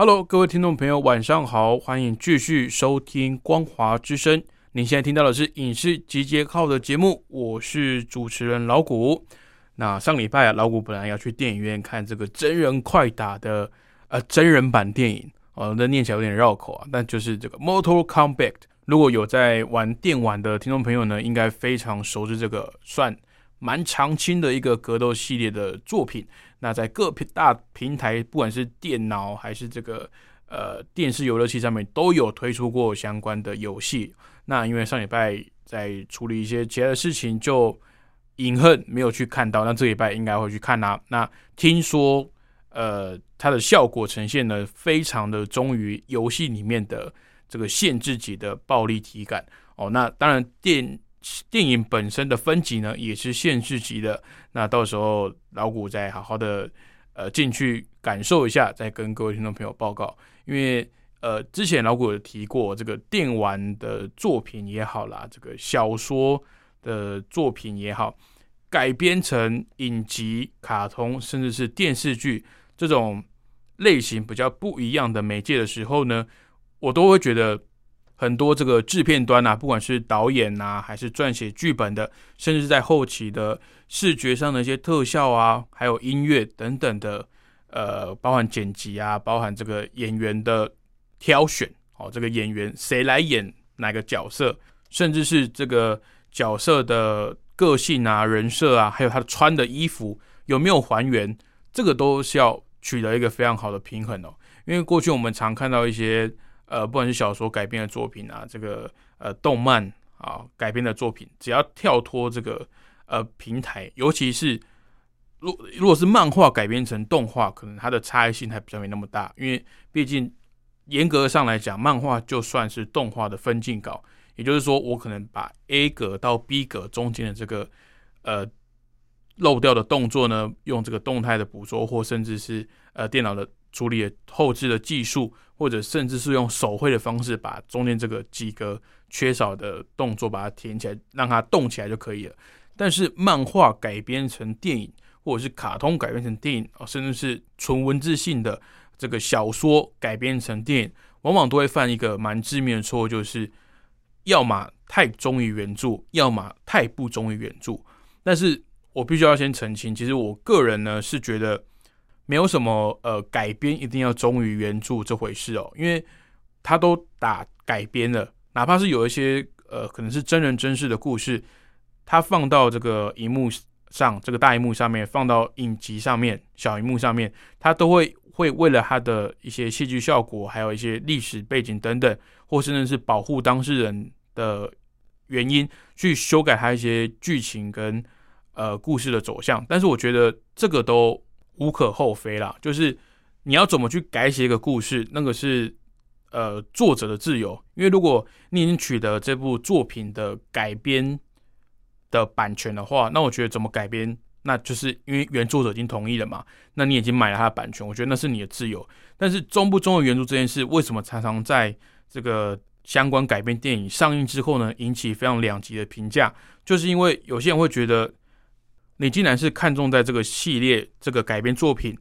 Hello，各位听众朋友，晚上好，欢迎继续收听《光华之声》。您现在听到的是影视集结号的节目，我是主持人老谷。那上礼拜啊，老谷本来要去电影院看这个真人快打的呃真人版电影哦，那念起来有点绕口啊，但就是这个《Mortal Kombat》。如果有在玩电玩的听众朋友呢，应该非常熟知这个算蛮长青的一个格斗系列的作品。那在各平大平台，不管是电脑还是这个呃电视游乐器上面，都有推出过相关的游戏。那因为上礼拜在处理一些其他的事情，就隐恨没有去看到。那这礼拜应该会去看啦。那听说呃它的效果呈现呢，非常的忠于游戏里面的这个限制级的暴力体感哦。那当然电。电影本身的分级呢，也是限制级的。那到时候老谷再好好的呃进去感受一下，再跟各位听众朋友报告。因为呃之前老谷有提过，这个电玩的作品也好啦，这个小说的作品也好，改编成影集、卡通，甚至是电视剧这种类型比较不一样的媒介的时候呢，我都会觉得。很多这个制片端啊，不管是导演呐，还是撰写剧本的，甚至在后期的视觉上的一些特效啊，还有音乐等等的，呃，包含剪辑啊，包含这个演员的挑选，哦，这个演员谁来演哪个角色，甚至是这个角色的个性啊、人设啊，还有他穿的衣服有没有还原，这个都是要取得一个非常好的平衡哦。因为过去我们常看到一些。呃，不管是小说改编的作品啊，这个呃动漫啊改编的作品，只要跳脱这个呃平台，尤其是如如果是漫画改编成动画，可能它的差异性还比较没那么大，因为毕竟严格上来讲，漫画就算是动画的分镜稿，也就是说，我可能把 A 格到 B 格中间的这个呃漏掉的动作呢，用这个动态的捕捉，或甚至是呃电脑的。处理后置的技术，或者甚至是用手绘的方式，把中间这个几个缺少的动作把它填起来，让它动起来就可以了。但是漫画改编成电影，或者是卡通改编成电影，甚至是纯文字性的这个小说改编成电影，往往都会犯一个蛮致命的错误，就是要么太忠于原著，要么太不忠于原著。但是我必须要先澄清，其实我个人呢是觉得。没有什么呃改编一定要忠于原著这回事哦，因为他都打改编了，哪怕是有一些呃可能是真人真事的故事，他放到这个荧幕上，这个大荧幕上面，放到影集上面、小荧幕上面，他都会会为了他的一些戏剧效果，还有一些历史背景等等，或甚至是保护当事人的原因，去修改他一些剧情跟呃故事的走向。但是我觉得这个都。无可厚非啦，就是你要怎么去改写一个故事，那个是呃作者的自由。因为如果你已经取得这部作品的改编的版权的话，那我觉得怎么改编，那就是因为原作者已经同意了嘛，那你已经买了他的版权，我觉得那是你的自由。但是忠不忠于原著这件事，为什么常常在这个相关改编电影上映之后呢，引起非常两极的评价？就是因为有些人会觉得。你竟然是看中在这个系列这个改编作品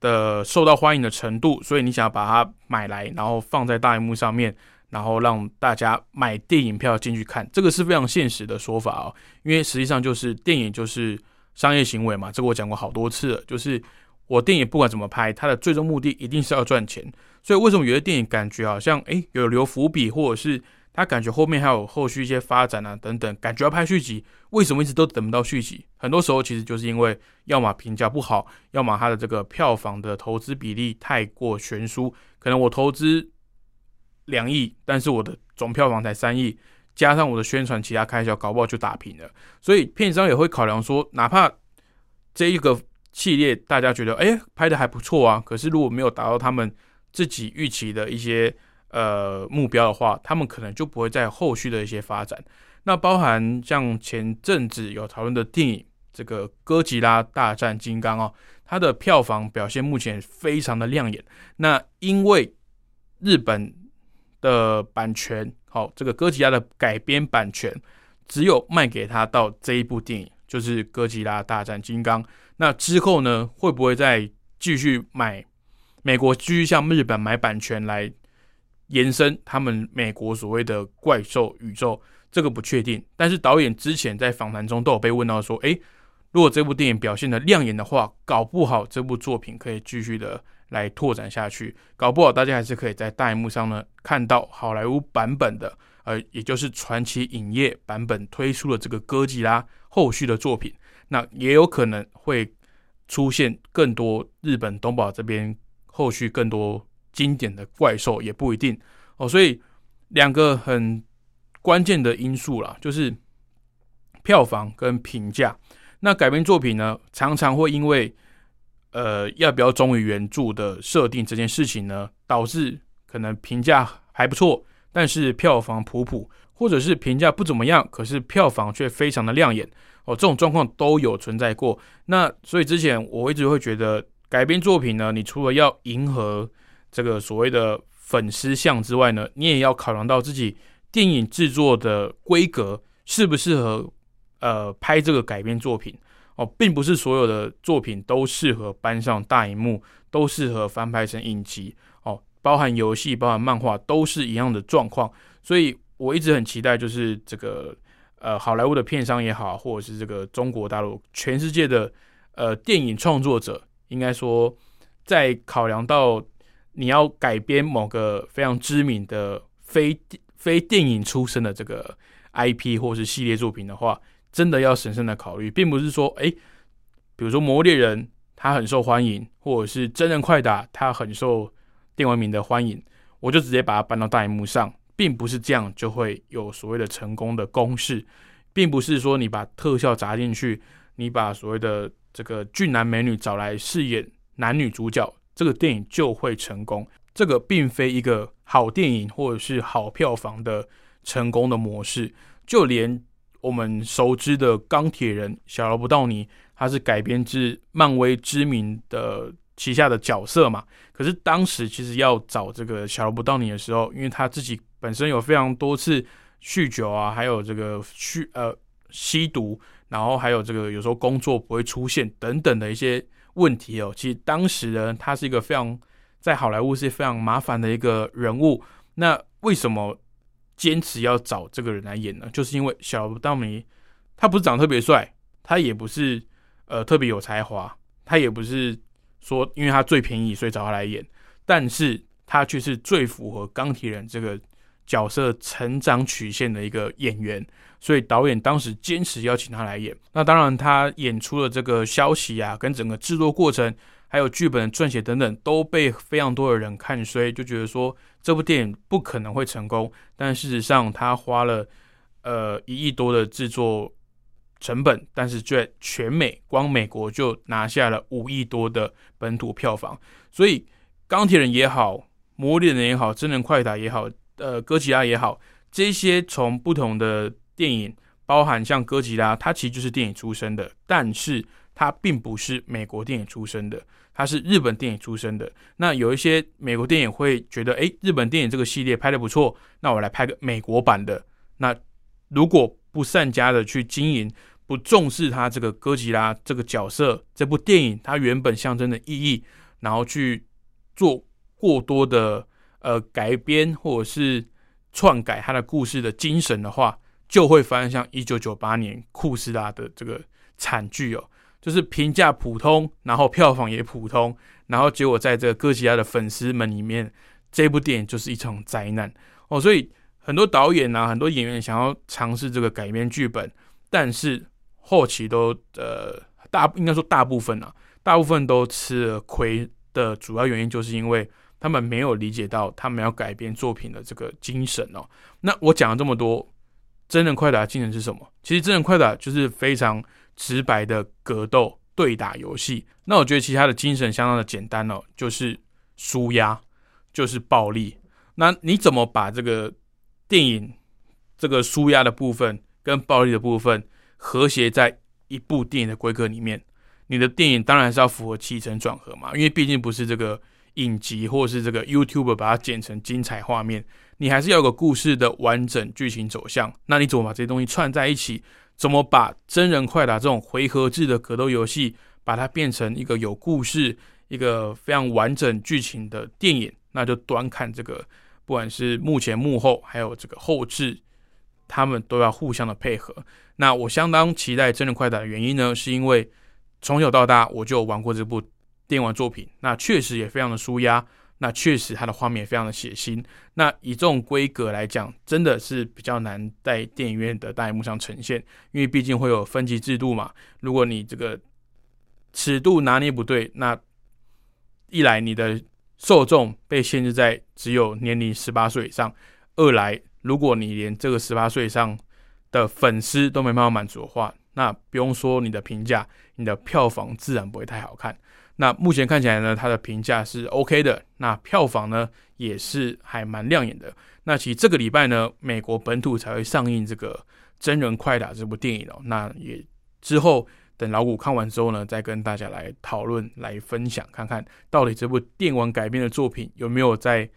的受到欢迎的程度，所以你想要把它买来，然后放在大荧幕上面，然后让大家买电影票进去看，这个是非常现实的说法哦。因为实际上就是电影就是商业行为嘛，这个我讲过好多次了。就是我电影不管怎么拍，它的最终目的一定是要赚钱。所以为什么有些电影感觉好像诶有留伏笔，或者是？他感觉后面还有后续一些发展啊，等等，感觉要拍续集，为什么一直都等不到续集？很多时候其实就是因为要么评价不好，要么他的这个票房的投资比例太过悬殊。可能我投资两亿，但是我的总票房才三亿，加上我的宣传其他开销，搞不好就打平了。所以片商也会考量说，哪怕这一个系列大家觉得哎拍的还不错啊，可是如果没有达到他们自己预期的一些呃目标的话，他们可能就不会在后续的一些发展。那包含像前阵子有讨论的电影这个哥吉拉大战金刚哦，它的票房表现目前非常的亮眼。那因为日本的版权，好，这个哥吉拉的改编版权只有卖给他到这一部电影，就是哥吉拉大战金刚。那之后呢，会不会再继续买美国继续向日本买版权来延伸他们美国所谓的怪兽宇宙？这个不确定。但是导演之前在访谈中都有被问到说，诶，如果这部电影表现的亮眼的话，搞不好这部作品可以继续的。来拓展下去，搞不好大家还是可以在大荧幕上呢看到好莱坞版本的，呃，也就是传奇影业版本推出的这个哥吉拉后续的作品。那也有可能会出现更多日本东宝这边后续更多经典的怪兽，也不一定哦。所以两个很关键的因素啦，就是票房跟评价。那改编作品呢，常常会因为呃，要不要忠于原著的设定这件事情呢，导致可能评价还不错，但是票房普普，或者是评价不怎么样，可是票房却非常的亮眼哦，这种状况都有存在过。那所以之前我一直会觉得，改编作品呢，你除了要迎合这个所谓的粉丝像之外呢，你也要考量到自己电影制作的规格适不适合呃拍这个改编作品。哦，并不是所有的作品都适合搬上大荧幕，都适合翻拍成影集。哦，包含游戏、包含漫画，都是一样的状况。所以我一直很期待，就是这个呃，好莱坞的片商也好，或者是这个中国大陆、全世界的呃电影创作者，应该说，在考量到你要改编某个非常知名的非非电影出身的这个 IP 或是系列作品的话。真的要审慎的考虑，并不是说，哎，比如说《魔猎人》它很受欢迎，或者是《真人快打》它很受电玩迷的欢迎，我就直接把它搬到大荧幕上，并不是这样就会有所谓的成功的公式，并不是说你把特效砸进去，你把所谓的这个俊男美女找来饰演男女主角，这个电影就会成功。这个并非一个好电影或者是好票房的成功的模式，就连。我们熟知的钢铁人小罗伯道尼，他是改编自漫威知名的旗下的角色嘛？可是当时其实要找这个小罗伯道尼的时候，因为他自己本身有非常多次酗酒啊，还有这个酗呃吸毒，然后还有这个有时候工作不会出现等等的一些问题哦。其实当时呢，他是一个非常在好莱坞是非常麻烦的一个人物。那为什么？坚持要找这个人来演呢，就是因为小罗伯尼他不是长得特别帅，他也不是呃特别有才华，他也不是说因为他最便宜所以找他来演，但是他却是最符合钢铁人这个角色成长曲线的一个演员，所以导演当时坚持邀请他来演。那当然，他演出了这个消息啊，跟整个制作过程。还有剧本的撰写等等都被非常多的人看衰，就觉得说这部电影不可能会成功。但事实上，他花了呃一亿多的制作成本，但是在全美光美国就拿下了五亿多的本土票房。所以钢铁人也好，魔力人也好，真人快打也好，呃哥吉拉也好，这些从不同的电影，包含像哥吉拉，它其实就是电影出身的，但是它并不是美国电影出身的。他是日本电影出身的，那有一些美国电影会觉得，哎，日本电影这个系列拍的不错，那我来拍个美国版的。那如果不善加的去经营，不重视他这个哥吉拉这个角色，这部电影它原本象征的意义，然后去做过多的呃改编或者是篡改他的故事的精神的话，就会发生像一九九八年库斯拉的这个惨剧哦。就是评价普通，然后票房也普通，然后结果在这个哥吉拉的粉丝们里面，这部电影就是一场灾难哦。所以很多导演啊，很多演员想要尝试这个改编剧本，但是后期都呃大应该说大部分啊，大部分都吃了亏的主要原因，就是因为他们没有理解到他们要改编作品的这个精神哦。那我讲了这么多，真人快打的精神是什么？其实真人快打就是非常。直白的格斗对打游戏。那我觉得其他的精神相当的简单哦，就是输压，就是暴力。那你怎么把这个电影这个输压的部分跟暴力的部分和谐在一部电影的规格里面？你的电影当然是要符合起承转合嘛，因为毕竟不是这个影集或是这个 YouTube 把它剪成精彩画面，你还是要有个故事的完整剧情走向。那你怎么把这些东西串在一起？怎么把真人快打这种回合制的格斗游戏，把它变成一个有故事、一个非常完整剧情的电影？那就端看这个，不管是幕前幕后，还有这个后置，他们都要互相的配合。那我相当期待真人快打的原因呢，是因为。从小到大，我就玩过这部电玩作品，那确实也非常的舒压，那确实它的画面非常的血腥。那以这种规格来讲，真的是比较难在电影院的大荧幕上呈现，因为毕竟会有分级制度嘛。如果你这个尺度拿捏不对，那一来你的受众被限制在只有年龄十八岁以上；二来如果你连这个十八岁以上的粉丝都没办法满足的话，那不用说你的评价，你的票房自然不会太好看。那目前看起来呢，它的评价是 OK 的，那票房呢也是还蛮亮眼的。那其实这个礼拜呢，美国本土才会上映这个真人快打这部电影哦。那也之后等老谷看完之后呢，再跟大家来讨论、来分享，看看到底这部电玩改编的作品有没有在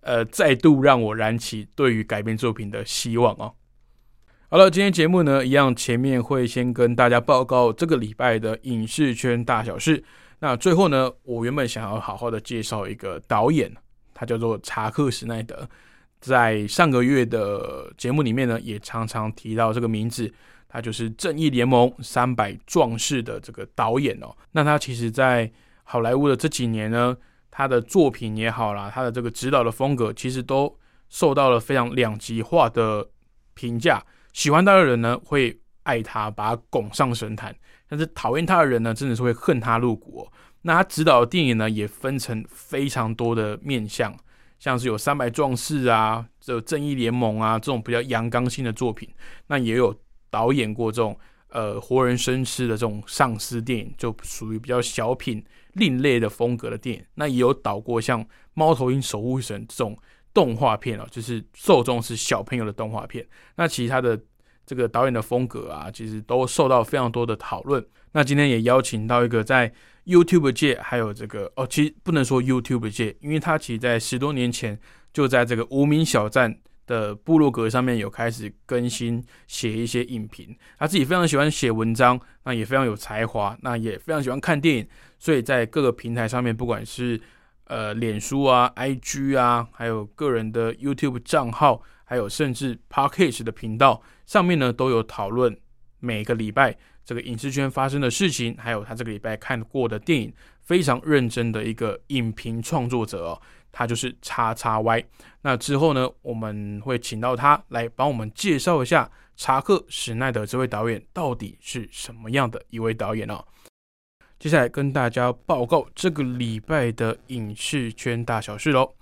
呃再度让我燃起对于改编作品的希望哦。好了，今天节目呢，一样前面会先跟大家报告这个礼拜的影视圈大小事。那最后呢，我原本想要好好的介绍一个导演，他叫做查克·史奈德，在上个月的节目里面呢，也常常提到这个名字。他就是《正义联盟》三百壮士的这个导演哦。那他其实，在好莱坞的这几年呢，他的作品也好啦，他的这个指导的风格，其实都受到了非常两极化的评价。喜欢他的人呢，会爱他，把他拱上神坛；但是讨厌他的人呢，真的是会恨他入骨。那他指导的电影呢，也分成非常多的面向，像是有《三百壮士》啊，这《正义联盟》啊，这种比较阳刚性的作品。那也有导演过这种呃活人生吃的这种丧尸电影，就属于比较小品、另类的风格的电影。那也有导过像《猫头鹰守护神》这种。动画片哦，就是受众是小朋友的动画片。那其他的这个导演的风格啊，其实都受到非常多的讨论。那今天也邀请到一个在 YouTube 界，还有这个哦，其实不能说 YouTube 界，因为他其实在十多年前就在这个无名小站的部落格上面有开始更新写一些影评。他自己非常喜欢写文章，那也非常有才华，那也非常喜欢看电影，所以在各个平台上面，不管是呃，脸书啊、IG 啊，还有个人的 YouTube 账号，还有甚至 Podcast 的频道上面呢，都有讨论每个礼拜这个影视圈发生的事情，还有他这个礼拜看过的电影，非常认真的一个影评创作者哦，他就是叉叉 Y。那之后呢，我们会请到他来帮我们介绍一下查克·史奈德这位导演到底是什么样的一位导演哦。接下来跟大家报告这个礼拜的影视圈大小事喽。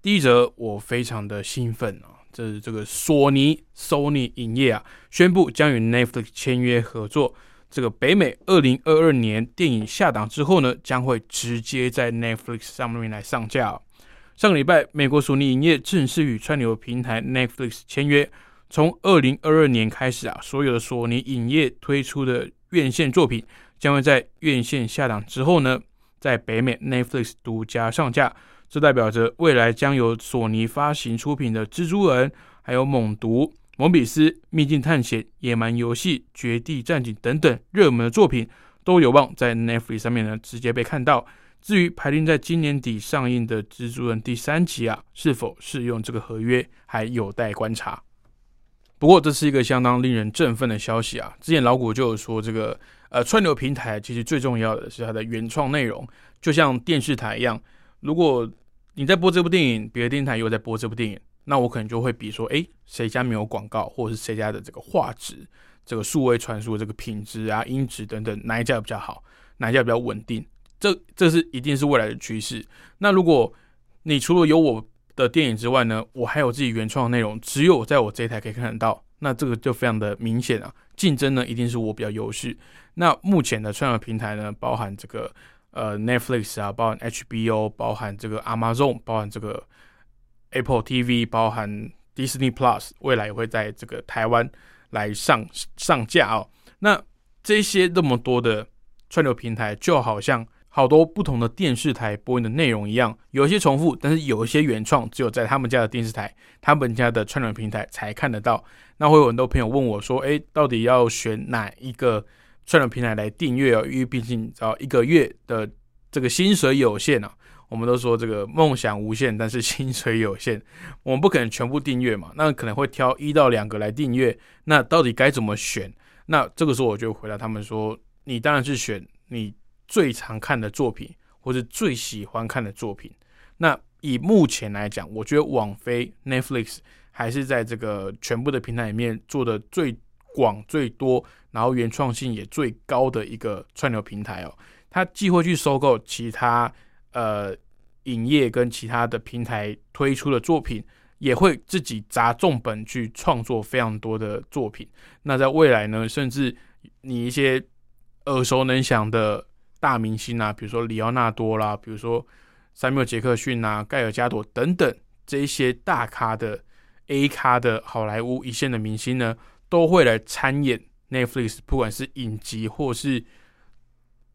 第一则，我非常的兴奋啊，这是这个索尼 Sony 影业啊，宣布将与 Netflix 签约合作。这个北美二零二二年电影下档之后呢，将会直接在 Netflix 上面来上架。上个礼拜，美国索尼影业正式与串流平台 Netflix 签约，从二零二二年开始啊，所有的索尼影业推出的院线作品。将会在院线下档之后呢，在北美 Netflix 独家上架。这代表着未来将由索尼发行出品的《蜘蛛人》、还有《猛毒》、《蒙比斯》、《秘境探险》、《野蛮游戏》、《绝地战警》等等热门的作品，都有望在 Netflix 上面呢直接被看到。至于排定在今年底上映的《蜘蛛人》第三集啊，是否适用这个合约，还有待观察。不过，这是一个相当令人振奋的消息啊！之前老谷就有说这个。呃，串流平台其实最重要的是它的原创内容，就像电视台一样。如果你在播这部电影，别的电视台又在播这部电影，那我可能就会比说，哎，谁家没有广告，或者是谁家的这个画质、这个数位传输这个品质啊、音质等等，哪一家比较好，哪一家比较稳定？这这是一定是未来的趋势。那如果你除了有我的电影之外呢，我还有自己原创的内容，只有在我这一台可以看得到，那这个就非常的明显啊。竞争呢，一定是我比较优势。那目前的串流平台呢，包含这个呃 Netflix 啊，包含 HBO，包含这个 Amazon，包含这个 Apple TV，包含 Disney Plus，未来也会在这个台湾来上上架哦。那这些这么多的串流平台，就好像好多不同的电视台播映的内容一样，有一些重复，但是有一些原创，只有在他们家的电视台、他们家的串流平台才看得到。那会有很多朋友问我说：“诶，到底要选哪一个？”串流平台来订阅哦，因为毕竟知道一个月的这个薪水有限啊。我们都说这个梦想无限，但是薪水有限，我们不可能全部订阅嘛。那可能会挑一到两个来订阅。那到底该怎么选？那这个时候我就回答他们说：你当然是选你最常看的作品，或者最喜欢看的作品。那以目前来讲，我觉得网飞 Netflix 还是在这个全部的平台里面做的最广、最多。然后原创性也最高的一个串流平台哦，它既会去收购其他呃影业跟其他的平台推出的作品，也会自己砸重本去创作非常多的作品。那在未来呢，甚至你一些耳熟能详的大明星啊，比如说里奥纳多啦，比如说塞缪杰克逊啊、盖尔加朵等等这一些大咖的 A 咖的好莱坞一线的明星呢，都会来参演。Netflix 不管是影集或是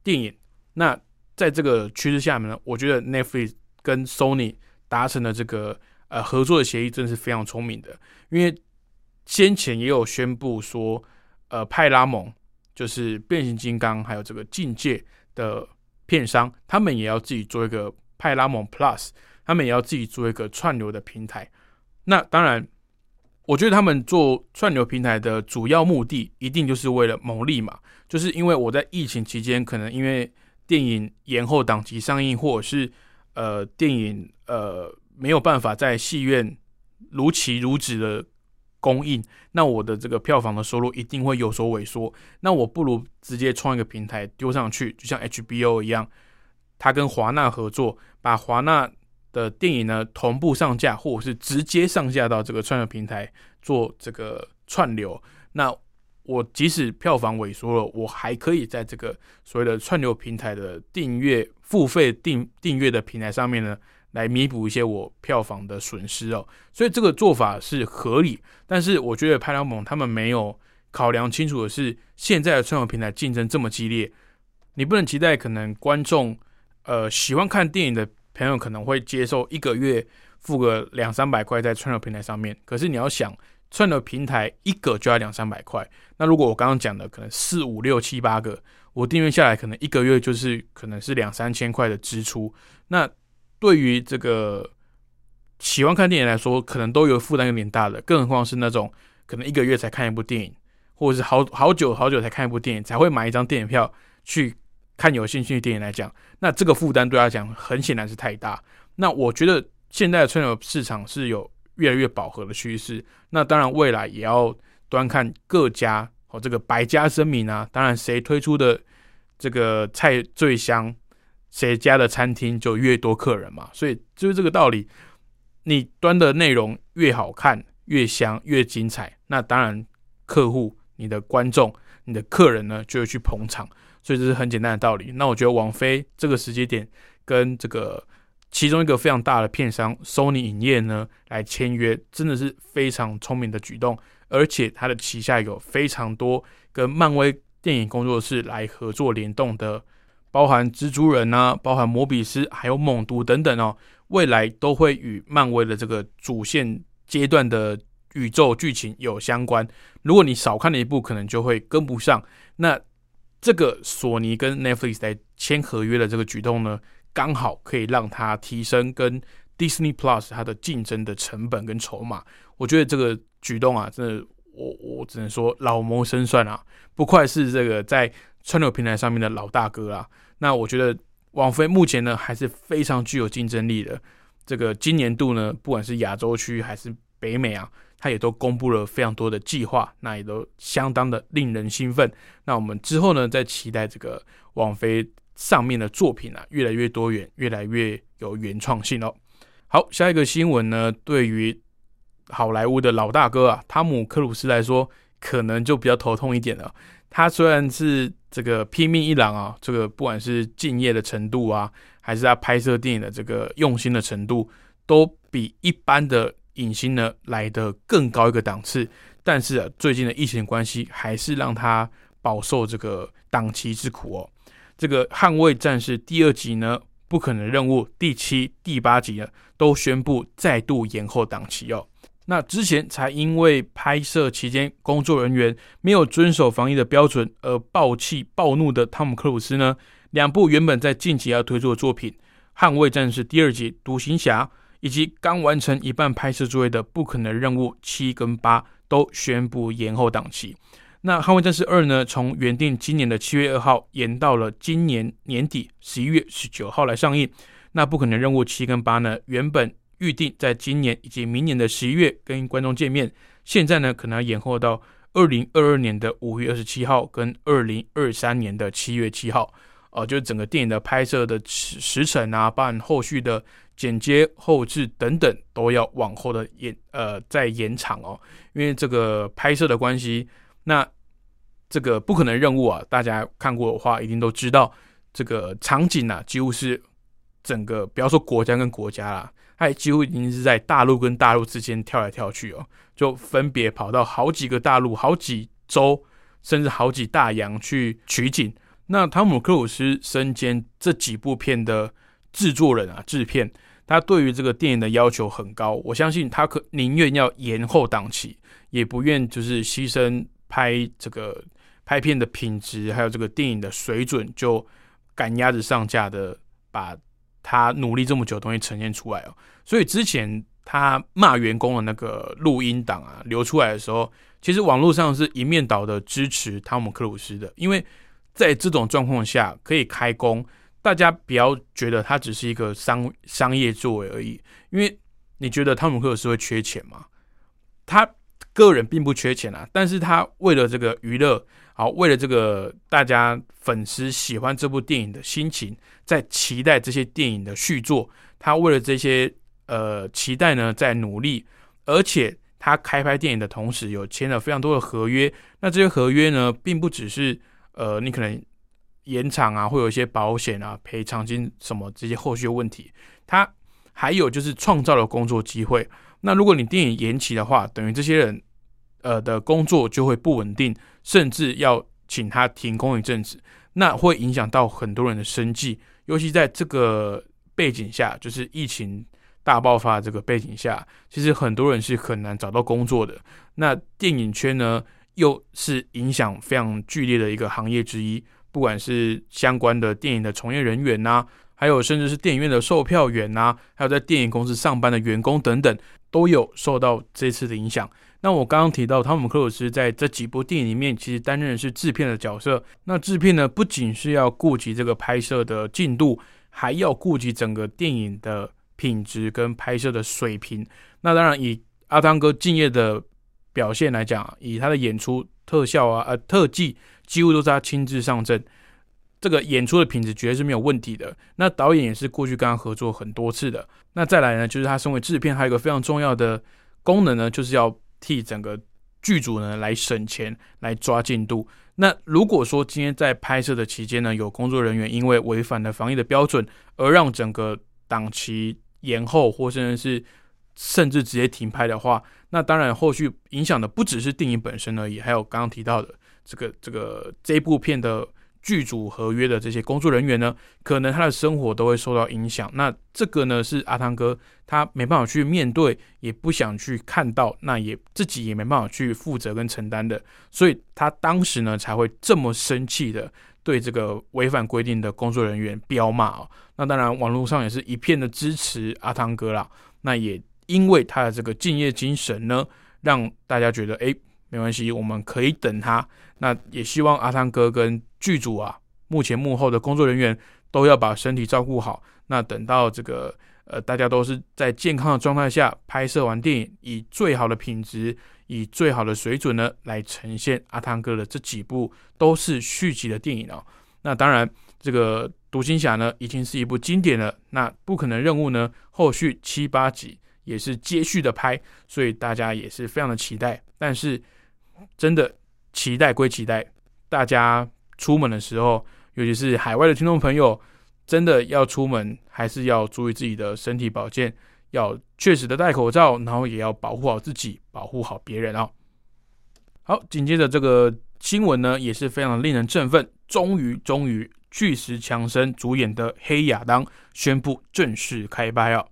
电影，那在这个趋势下面呢，我觉得 Netflix 跟 Sony 达成的这个呃合作的协议，真的是非常聪明的。因为先前也有宣布说，呃，派拉蒙就是变形金刚还有这个境界的片商，他们也要自己做一个派拉蒙 Plus，他们也要自己做一个串流的平台。那当然。我觉得他们做串流平台的主要目的，一定就是为了牟利嘛。就是因为我在疫情期间，可能因为电影延后档期上映，或者是呃电影呃没有办法在戏院如期如止的供应，那我的这个票房的收入一定会有所萎缩。那我不如直接创一个平台丢上去，就像 HBO 一样，他跟华纳合作，把华纳。的电影呢，同步上架，或者是直接上架到这个串流平台做这个串流。那我即使票房萎缩了，我还可以在这个所谓的串流平台的订阅付费订订阅的平台上面呢，来弥补一些我票房的损失哦。所以这个做法是合理，但是我觉得派拉蒙他们没有考量清楚的是，现在的串流平台竞争这么激烈，你不能期待可能观众呃喜欢看电影的。朋友可能会接受一个月付个两三百块在串流平台上面，可是你要想串流平台一个就要两三百块，那如果我刚刚讲的可能四五六七八个，我订阅下来可能一个月就是可能是两三千块的支出，那对于这个喜欢看电影来说，可能都有负担有点大的，更何况是那种可能一个月才看一部电影，或者是好好久好久才看一部电影，才会买一张电影票去。看有兴趣的电影来讲，那这个负担对他讲很显然是太大。那我觉得现在的串流市场是有越来越饱和的趋势。那当然未来也要端看各家哦，这个百家争鸣啊。当然谁推出的这个菜最香，谁家的餐厅就越多客人嘛。所以就是这个道理，你端的内容越好看、越香、越精彩，那当然客户、你的观众、你的客人呢就会去捧场。所以这是很简单的道理。那我觉得王菲这个时间点跟这个其中一个非常大的片商 Sony 影业呢来签约，真的是非常聪明的举动。而且他的旗下有非常多跟漫威电影工作室来合作联动的，包含蜘蛛人啊，包含摩比斯，还有猛毒等等哦，未来都会与漫威的这个主线阶段的宇宙剧情有相关。如果你少看了一部，可能就会跟不上。那这个索尼跟 Netflix 在签合约的这个举动呢，刚好可以让它提升跟 Disney Plus 它的竞争的成本跟筹码。我觉得这个举动啊，真的，我我只能说老谋深算啊，不愧是这个在串流平台上面的老大哥啊。那我觉得网飞目前呢还是非常具有竞争力的。这个今年度呢，不管是亚洲区还是北美啊。他也都公布了非常多的计划，那也都相当的令人兴奋。那我们之后呢，再期待这个网飞上面的作品啊，越来越多元，越来越有原创性哦。好，下一个新闻呢，对于好莱坞的老大哥啊，汤姆克鲁斯来说，可能就比较头痛一点了。他虽然是这个拼命一郎啊，这个不管是敬业的程度啊，还是他拍摄电影的这个用心的程度，都比一般的影星呢来的更高一个档次。但是啊，最近的疫情关系，还是让他饱受这个档期之苦哦。这个《捍卫战士》第二集呢，不可能任务第七、第八集呢，都宣布再度延后档期哦。那之前才因为拍摄期间工作人员没有遵守防疫的标准而暴气暴怒的汤姆克鲁斯呢，两部原本在近期要推出的作品《捍卫战士》第二集《独行侠》，以及刚完成一半拍摄作业的《不可能任务七》跟八，都宣布延后档期。那《捍卫战士二》呢，从原定今年的七月二号延到了今年年底十一月十九号来上映。那《不可能任务七》跟八呢，原本。预定在今年以及明年的十一月跟观众见面，现在呢可能要延后到二零二二年的五月二十七号跟二零二三年的七月七号，哦，就是整个电影的拍摄的时时程啊，包含后续的剪接、后置等等，都要往后的延呃再延长哦，因为这个拍摄的关系，那这个不可能任务啊，大家看过的话一定都知道，这个场景啊几乎是整个不要说国家跟国家啦。它几乎已经是在大陆跟大陆之间跳来跳去哦，就分别跑到好几个大陆、好几州，甚至好几大洋去取景。那汤姆·克鲁斯身兼这几部片的制作人啊，制片，他对于这个电影的要求很高。我相信他可宁愿要延后档期，也不愿就是牺牲拍这个拍片的品质，还有这个电影的水准，就赶鸭子上架的把。他努力这么久的东西呈现出来哦，所以之前他骂员工的那个录音档啊流出来的时候，其实网络上是一面倒的支持汤姆克鲁斯的，因为在这种状况下可以开工，大家不要觉得他只是一个商商业作为而已，因为你觉得汤姆克鲁斯会缺钱吗？他个人并不缺钱啊，但是他为了这个娱乐。好，为了这个大家粉丝喜欢这部电影的心情，在期待这些电影的续作，他为了这些呃期待呢，在努力，而且他开拍电影的同时，有签了非常多的合约。那这些合约呢，并不只是呃你可能延长啊，会有一些保险啊、赔偿金什么这些后续问题，他还有就是创造了工作机会。那如果你电影延期的话，等于这些人。呃的工作就会不稳定，甚至要请他停工一阵子，那会影响到很多人的生计。尤其在这个背景下，就是疫情大爆发这个背景下，其实很多人是很难找到工作的。那电影圈呢，又是影响非常剧烈的一个行业之一，不管是相关的电影的从业人员呐，还有甚至是电影院的售票员呐，还有在电影公司上班的员工等等，都有受到这次的影响。那我刚刚提到，汤姆克鲁斯在这几部电影里面，其实担任的是制片的角色。那制片呢，不仅是要顾及这个拍摄的进度，还要顾及整个电影的品质跟拍摄的水平。那当然，以阿汤哥敬业的表现来讲，以他的演出、特效啊、呃特技，几乎都是他亲自上阵，这个演出的品质绝对是没有问题的。那导演也是过去跟他合作很多次的。那再来呢，就是他身为制片，还有一个非常重要的功能呢，就是要替整个剧组呢来省钱，来抓进度。那如果说今天在拍摄的期间呢，有工作人员因为违反了防疫的标准，而让整个档期延后，或甚至是甚至直接停拍的话，那当然后续影响的不只是电影本身而已，还有刚刚提到的这个这个这部片的。剧组合约的这些工作人员呢，可能他的生活都会受到影响。那这个呢，是阿汤哥他没办法去面对，也不想去看到，那也自己也没办法去负责跟承担的。所以他当时呢，才会这么生气的对这个违反规定的工作人员彪骂哦。那当然，网络上也是一片的支持阿汤哥啦。那也因为他的这个敬业精神呢，让大家觉得，哎，没关系，我们可以等他。那也希望阿汤哥跟剧组啊，目前幕后的工作人员都要把身体照顾好。那等到这个呃，大家都是在健康的状态下拍摄完电影，以最好的品质、以最好的水准呢，来呈现阿汤哥的这几部都是续集的电影哦。那当然，这个独行侠呢，已经是一部经典了。那不可能任务呢，后续七八集也是接续的拍，所以大家也是非常的期待。但是真的期待归期待，大家出门的时候，尤其是海外的听众朋友，真的要出门还是要注意自己的身体保健，要确实的戴口罩，然后也要保护好自己，保护好别人哦。好，紧接着这个新闻呢，也是非常令人振奋，终于，终于。巨石强森主演的《黑亚当》宣布正式开拍啊！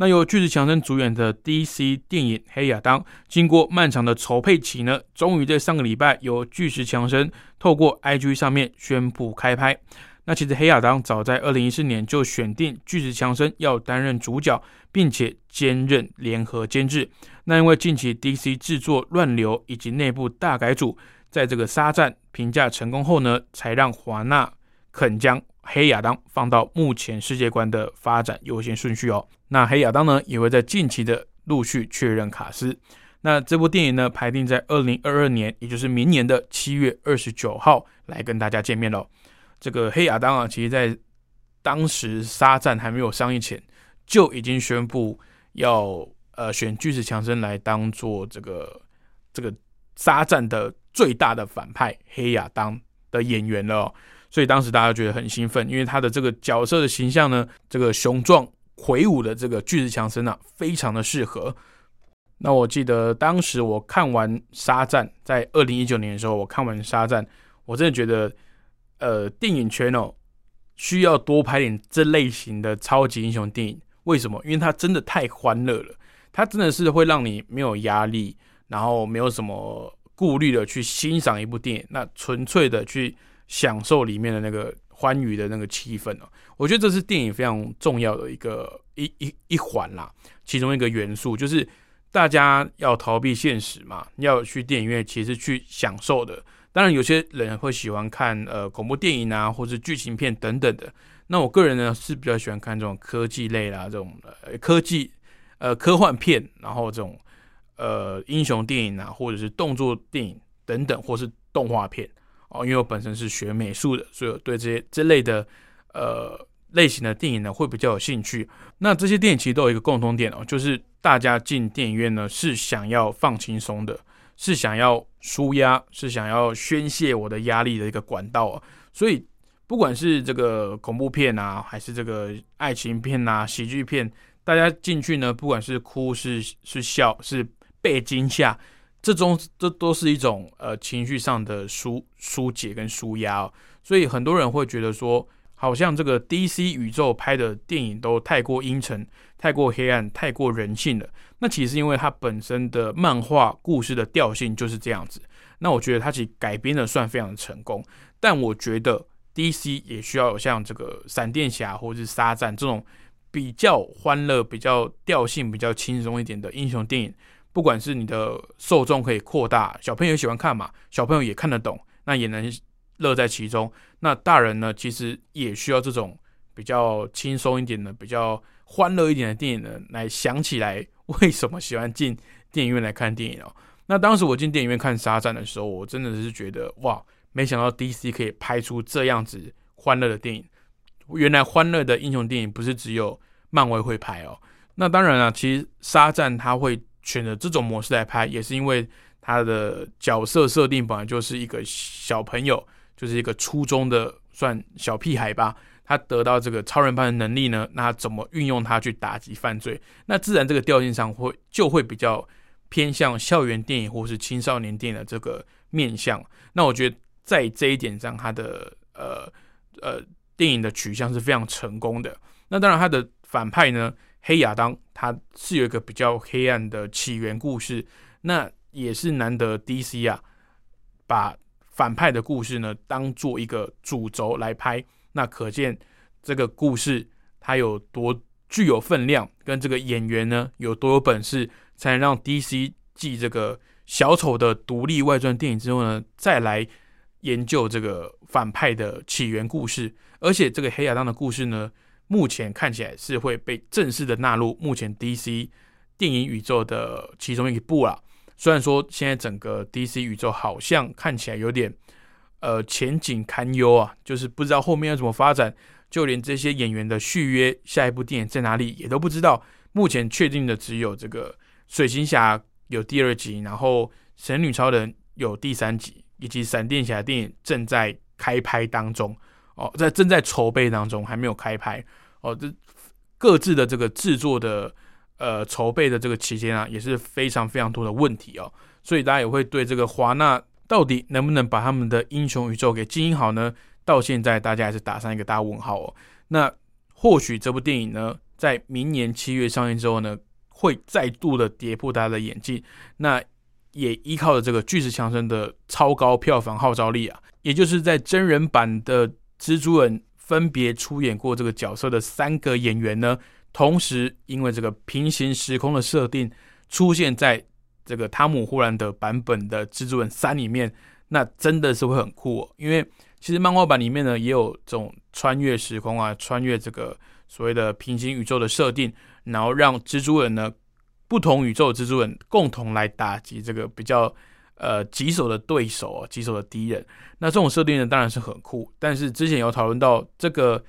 那由巨石强森主演的 DC 电影《黑亚当》，经过漫长的筹备期呢，终于在上个礼拜由巨石强森透过 IG 上面宣布开拍。那其实《黑亚当》早在二零一四年就选定巨石强森要担任主角，并且兼任联合监制。那因为近期 DC 制作乱流以及内部大改组，在这个沙战评价成功后呢，才让华纳。肯将黑亚当放到目前世界观的发展优先顺序哦。那黑亚当呢，也会在近期的陆续确认卡司。那这部电影呢，排定在二零二二年，也就是明年的七月二十九号来跟大家见面喽。这个黑亚当啊，其实在当时沙战还没有上映前，就已经宣布要呃选巨石强森来当做这个这个沙战的最大的反派黑亚当的演员了。所以当时大家觉得很兴奋，因为他的这个角色的形象呢，这个雄壮魁梧的这个巨石强森啊，非常的适合。那我记得当时我看完《沙战》在二零一九年的时候，我看完《沙战》，我真的觉得，呃，电影圈哦需要多拍点这类型的超级英雄电影。为什么？因为它真的太欢乐了，它真的是会让你没有压力，然后没有什么顾虑的去欣赏一部电影，那纯粹的去。享受里面的那个欢愉的那个气氛哦，我觉得这是电影非常重要的一个一一一环啦。其中一个元素就是大家要逃避现实嘛，要去电影院其实去享受的。当然，有些人会喜欢看呃恐怖电影啊，或是剧情片等等的。那我个人呢是比较喜欢看这种科技类啦，这种呃科技呃科幻片，然后这种呃英雄电影啊，或者是动作电影等等，或是动画片。哦，因为我本身是学美术的，所以我对这些这类的呃类型的电影呢会比较有兴趣。那这些电影其实都有一个共同点哦，就是大家进电影院呢是想要放轻松的，是想要舒压，是想要宣泄我的压力的一个管道。所以不管是这个恐怖片啊，还是这个爱情片啊、喜剧片，大家进去呢，不管是哭是是笑是被惊吓。这种这都是一种呃情绪上的疏疏解跟疏压哦，所以很多人会觉得说，好像这个 DC 宇宙拍的电影都太过阴沉、太过黑暗、太过人性了。那其实因为它本身的漫画故事的调性就是这样子。那我觉得它其实改编的算非常的成功，但我觉得 DC 也需要有像这个闪电侠或者是沙赞这种比较欢乐、比较调性比较轻松一点的英雄电影。不管是你的受众可以扩大，小朋友喜欢看嘛，小朋友也看得懂，那也能乐在其中。那大人呢，其实也需要这种比较轻松一点的、比较欢乐一点的电影呢，来想起来为什么喜欢进电影院来看电影哦。那当时我进电影院看《沙赞》的时候，我真的是觉得哇，没想到 DC 可以拍出这样子欢乐的电影。原来欢乐的英雄电影不是只有漫威会拍哦。那当然了，其实《沙赞》它会。选择这种模式来拍，也是因为他的角色设定本来就是一个小朋友，就是一个初中的算小屁孩吧。他得到这个超人般的能力呢，那怎么运用它去打击犯罪？那自然这个调性上会就会比较偏向校园电影或是青少年电影的这个面向。那我觉得在这一点上，他的呃呃电影的取向是非常成功的。那当然，他的反派呢？黑亚当，他是有一个比较黑暗的起源故事，那也是难得 DC 啊，把反派的故事呢当做一个主轴来拍，那可见这个故事它有多具有分量，跟这个演员呢有多有本事，才能让 DC 继这个小丑的独立外传电影之后呢，再来研究这个反派的起源故事，而且这个黑亚当的故事呢。目前看起来是会被正式的纳入目前 DC 电影宇宙的其中一部啦。虽然说现在整个 DC 宇宙好像看起来有点呃前景堪忧啊，就是不知道后面要怎么发展，就连这些演员的续约下一部电影在哪里也都不知道。目前确定的只有这个水行侠有第二集，然后神女超人有第三集，以及闪电侠电影正在开拍当中哦，在正在筹备当中，还没有开拍哦。这各自的这个制作的呃筹备的这个期间啊，也是非常非常多的问题哦，所以大家也会对这个华纳到底能不能把他们的英雄宇宙给经营好呢？到现在大家还是打上一个大问号哦。那或许这部电影呢，在明年七月上映之后呢，会再度的跌破大家的眼镜。那也依靠着这个巨石强森的超高票房号召力啊，也就是在真人版的蜘蛛人分别出演过这个角色的三个演员呢，同时因为这个平行时空的设定出现在这个汤姆·霍兰德版本的蜘蛛人三里面，那真的是会很酷哦。因为其实漫画版里面呢也有这种穿越时空啊，穿越这个所谓的平行宇宙的设定，然后让蜘蛛人呢。不同宇宙蜘蛛人共同来打击这个比较呃棘手的对手、棘手的敌人。那这种设定呢，当然是很酷。但是之前有讨论到这个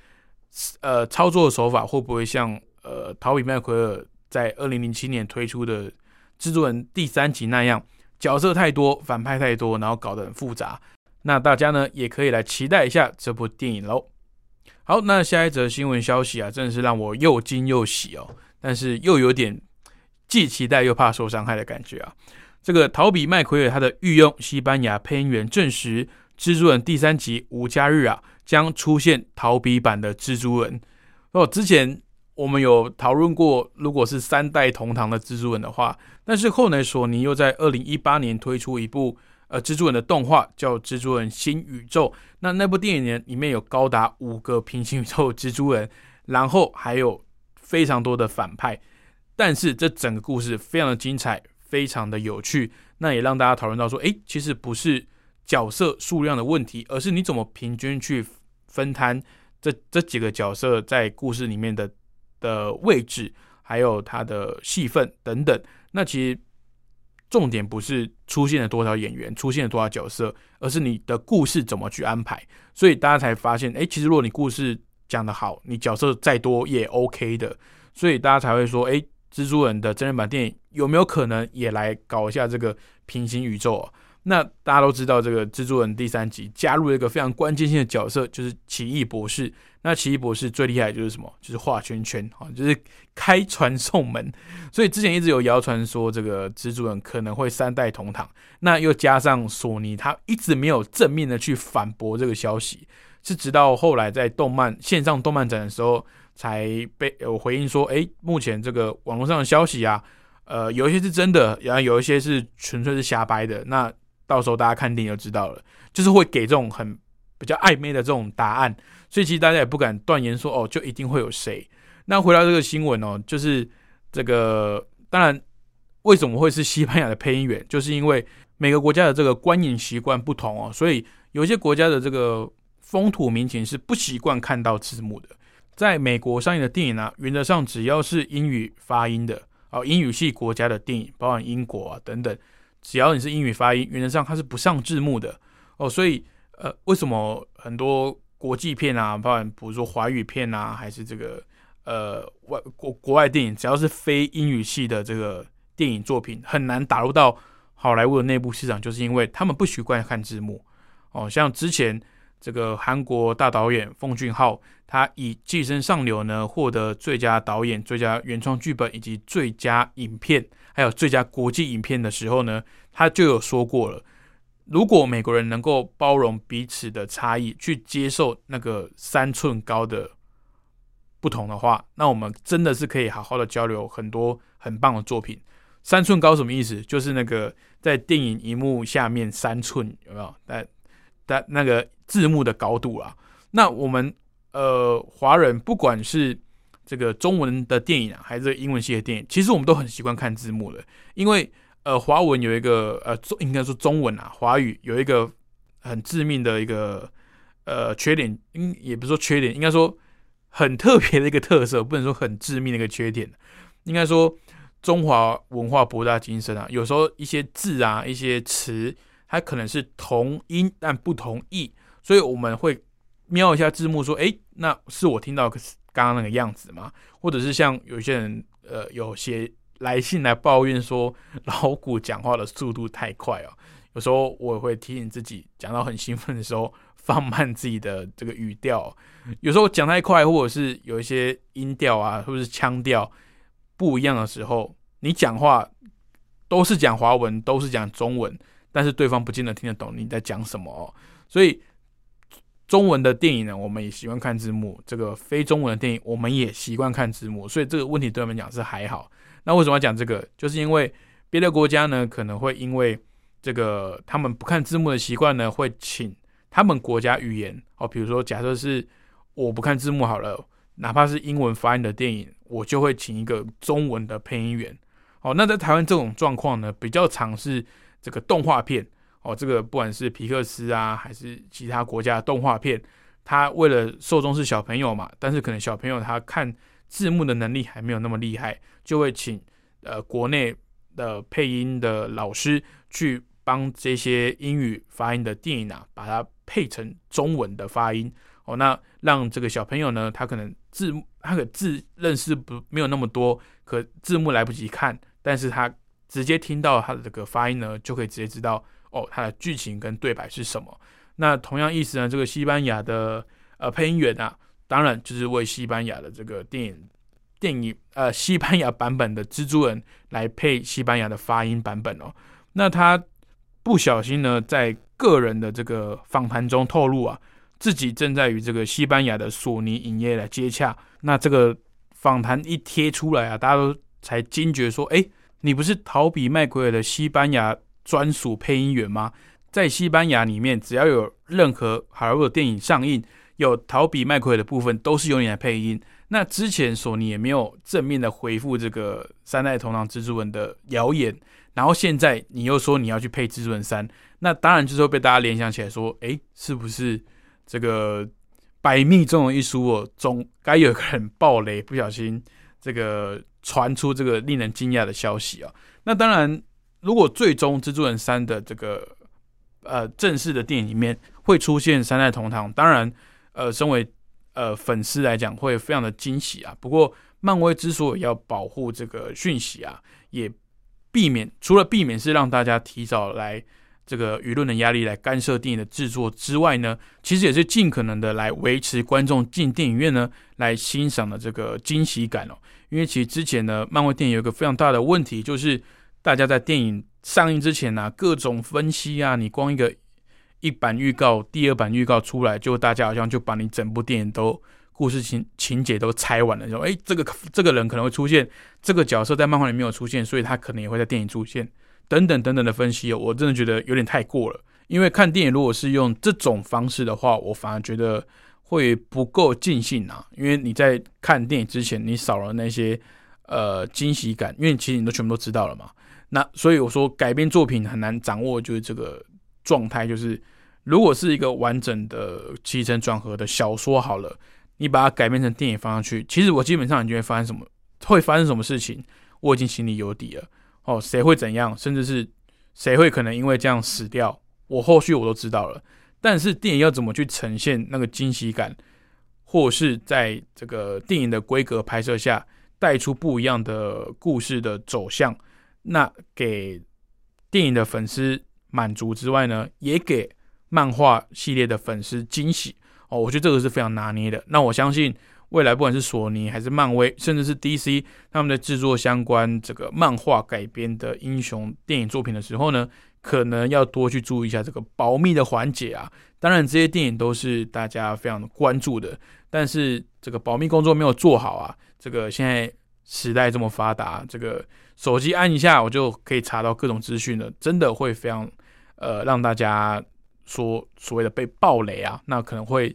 呃操作手法会不会像呃陶比麦奎尔在二零零七年推出的蜘蛛人第三集那样，角色太多、反派太多，然后搞得很复杂。那大家呢也可以来期待一下这部电影喽。好，那下一则新闻消息啊，真的是让我又惊又喜哦，但是又有点。既期待又怕受伤害的感觉啊！这个陶比麦奎尔他的御用西班牙配音员证实，《蜘蛛人》第三集无家日啊将出现陶比版的蜘蛛人哦。之前我们有讨论过，如果是三代同堂的蜘蛛人的话，但是后来索尼又在二零一八年推出一部呃蜘蛛人的动画，叫《蜘蛛人新宇宙》。那那部电影呢，里面有高达五个平行宇宙蜘蛛人，然后还有非常多的反派。但是这整个故事非常的精彩，非常的有趣，那也让大家讨论到说，诶，其实不是角色数量的问题，而是你怎么平均去分摊这这几个角色在故事里面的的位置，还有他的戏份等等。那其实重点不是出现了多少演员，出现了多少角色，而是你的故事怎么去安排。所以大家才发现，诶，其实如果你故事讲得好，你角色再多也 OK 的。所以大家才会说，诶。蜘蛛人的真人版电影有没有可能也来搞一下这个平行宇宙啊？那大家都知道，这个蜘蛛人第三集加入了一个非常关键性的角色，就是奇异博士。那奇异博士最厉害就是什么？就是画圈圈啊，就是开传送门。所以之前一直有谣传说，这个蜘蛛人可能会三代同堂。那又加上索尼，他一直没有正面的去反驳这个消息，是直到后来在动漫线上动漫展的时候。才被有回应说，哎，目前这个网络上的消息啊，呃，有一些是真的，然后有一些是纯粹是瞎掰的。那到时候大家看电影就知道了，就是会给这种很比较暧昧的这种答案，所以其实大家也不敢断言说，哦，就一定会有谁。那回到这个新闻哦，就是这个，当然为什么会是西班牙的配音员，就是因为每个国家的这个观影习惯不同哦，所以有些国家的这个风土民情是不习惯看到字幕的。在美国上映的电影呢，原则上只要是英语发音的哦，英语系国家的电影，包含英国啊等等，只要你是英语发音，原则上它是不上字幕的哦。所以呃，为什么很多国际片啊，包含比如说华语片啊，还是这个呃外国国外电影，只要是非英语系的这个电影作品，很难打入到好莱坞的内部市场，就是因为他们不习惯看字幕哦。像之前。这个韩国大导演奉俊昊，他以《寄生上流》呢获得最佳导演、最佳原创剧本以及最佳影片，还有最佳国际影片的时候呢，他就有说过了：如果美国人能够包容彼此的差异，去接受那个三寸高的不同的话，那我们真的是可以好好的交流很多很棒的作品。三寸高什么意思？就是那个在电影荧幕下面三寸有没有？但但那个。字幕的高度啦，那我们呃华人不管是这个中文的电影啊，还是英文系的电影，其实我们都很习惯看字幕的，因为呃华文有一个呃中应该说中文啊，华语有一个很致命的一个呃缺点，应也不是说缺点，应该说很特别的一个特色，不能说很致命的一个缺点，应该说中华文化博大精深啊，有时候一些字啊一些词，它可能是同音但不同义。所以我们会瞄一下字幕，说：“哎，那是我听到刚刚那个样子吗？”或者是像有些人呃有些来信来抱怨说老古讲话的速度太快哦，有时候我也会提醒自己，讲到很兴奋的时候，放慢自己的这个语调。有时候讲太快，或者是有一些音调啊，或者是腔调不一样的时候，你讲话都是讲华文，都是讲中文，但是对方不见得听得懂你在讲什么哦。所以中文的电影呢，我们也习惯看字幕；这个非中文的电影，我们也习惯看字幕。所以这个问题对我们讲是还好。那为什么要讲这个？就是因为别的国家呢，可能会因为这个他们不看字幕的习惯呢，会请他们国家语言哦，比如说假设是我不看字幕好了，哪怕是英文发音的电影，我就会请一个中文的配音员哦。那在台湾这种状况呢，比较常是这个动画片哦，这个不管是皮克斯啊，还是其他国家的动画片，他为了受众是小朋友嘛，但是可能小朋友他看字幕的能力还没有那么厉害，就会请呃国内的配音的老师去。帮这些英语发音的电影啊，把它配成中文的发音哦，那让这个小朋友呢，他可能字他的字认识不没有那么多，可字幕来不及看，但是他直接听到他的这个发音呢，就可以直接知道哦，他的剧情跟对白是什么。那同样意思呢，这个西班牙的呃配音员啊，当然就是为西班牙的这个电影电影呃西班牙版本的蜘蛛人来配西班牙的发音版本哦，那他。不小心呢，在个人的这个访谈中透露啊，自己正在与这个西班牙的索尼影业来接洽。那这个访谈一贴出来啊，大家都才惊觉说：“哎，你不是逃比麦奎尔的西班牙专属配音员吗？在西班牙里面，只要有任何好莱坞电影上映，有逃比麦奎尔的部分，都是由你来配音。那之前索尼也没有正面的回复这个三代同堂蜘蛛人的谣言。”然后现在你又说你要去配《蜘蛛人三》，那当然就是会被大家联想起来，说，哎，是不是这个百密中有一疏哦，总该有个人爆雷，不小心这个传出这个令人惊讶的消息啊？那当然，如果最终《蜘蛛人三》的这个呃正式的电影里面会出现三代同堂，当然，呃，身为呃粉丝来讲会非常的惊喜啊。不过，漫威之所以要保护这个讯息啊，也避免除了避免是让大家提早来这个舆论的压力来干涉电影的制作之外呢，其实也是尽可能的来维持观众进电影院呢来欣赏的这个惊喜感哦。因为其实之前呢，漫威电影有一个非常大的问题，就是大家在电影上映之前呢，各种分析啊，你光一个一版预告、第二版预告出来，就大家好像就把你整部电影都。故事情情节都拆完了，说哎，这个这个人可能会出现，这个角色在漫画里没有出现，所以他可能也会在电影出现，等等等等的分析，我真的觉得有点太过了。因为看电影如果是用这种方式的话，我反而觉得会不够尽兴啊。因为你在看电影之前，你少了那些呃惊喜感，因为其实你都全部都知道了嘛。那所以我说改编作品很难掌握，就是这个状态，就是如果是一个完整的起承转合的小说好了。你把它改编成电影放上去，其实我基本上你就会发生什么，会发生什么事情，我已经心里有底了。哦，谁会怎样，甚至是谁会可能因为这样死掉，我后续我都知道了。但是电影要怎么去呈现那个惊喜感，或是在这个电影的规格拍摄下带出不一样的故事的走向，那给电影的粉丝满足之外呢，也给漫画系列的粉丝惊喜。哦，我觉得这个是非常拿捏的。那我相信未来不管是索尼还是漫威，甚至是 DC，他们在制作相关这个漫画改编的英雄电影作品的时候呢，可能要多去注意一下这个保密的环节啊。当然，这些电影都是大家非常关注的，但是这个保密工作没有做好啊。这个现在时代这么发达，这个手机按一下我就可以查到各种资讯了，真的会非常呃让大家说所谓的被暴雷啊，那可能会。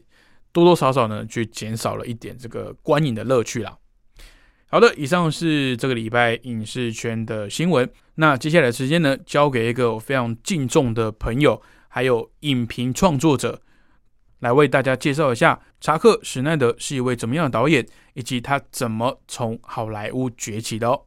多多少少呢，去减少了一点这个观影的乐趣啦。好的，以上是这个礼拜影视圈的新闻。那接下来的时间呢，交给一个我非常敬重的朋友，还有影评创作者，来为大家介绍一下查克·史奈德是一位怎么样的导演，以及他怎么从好莱坞崛起的哦。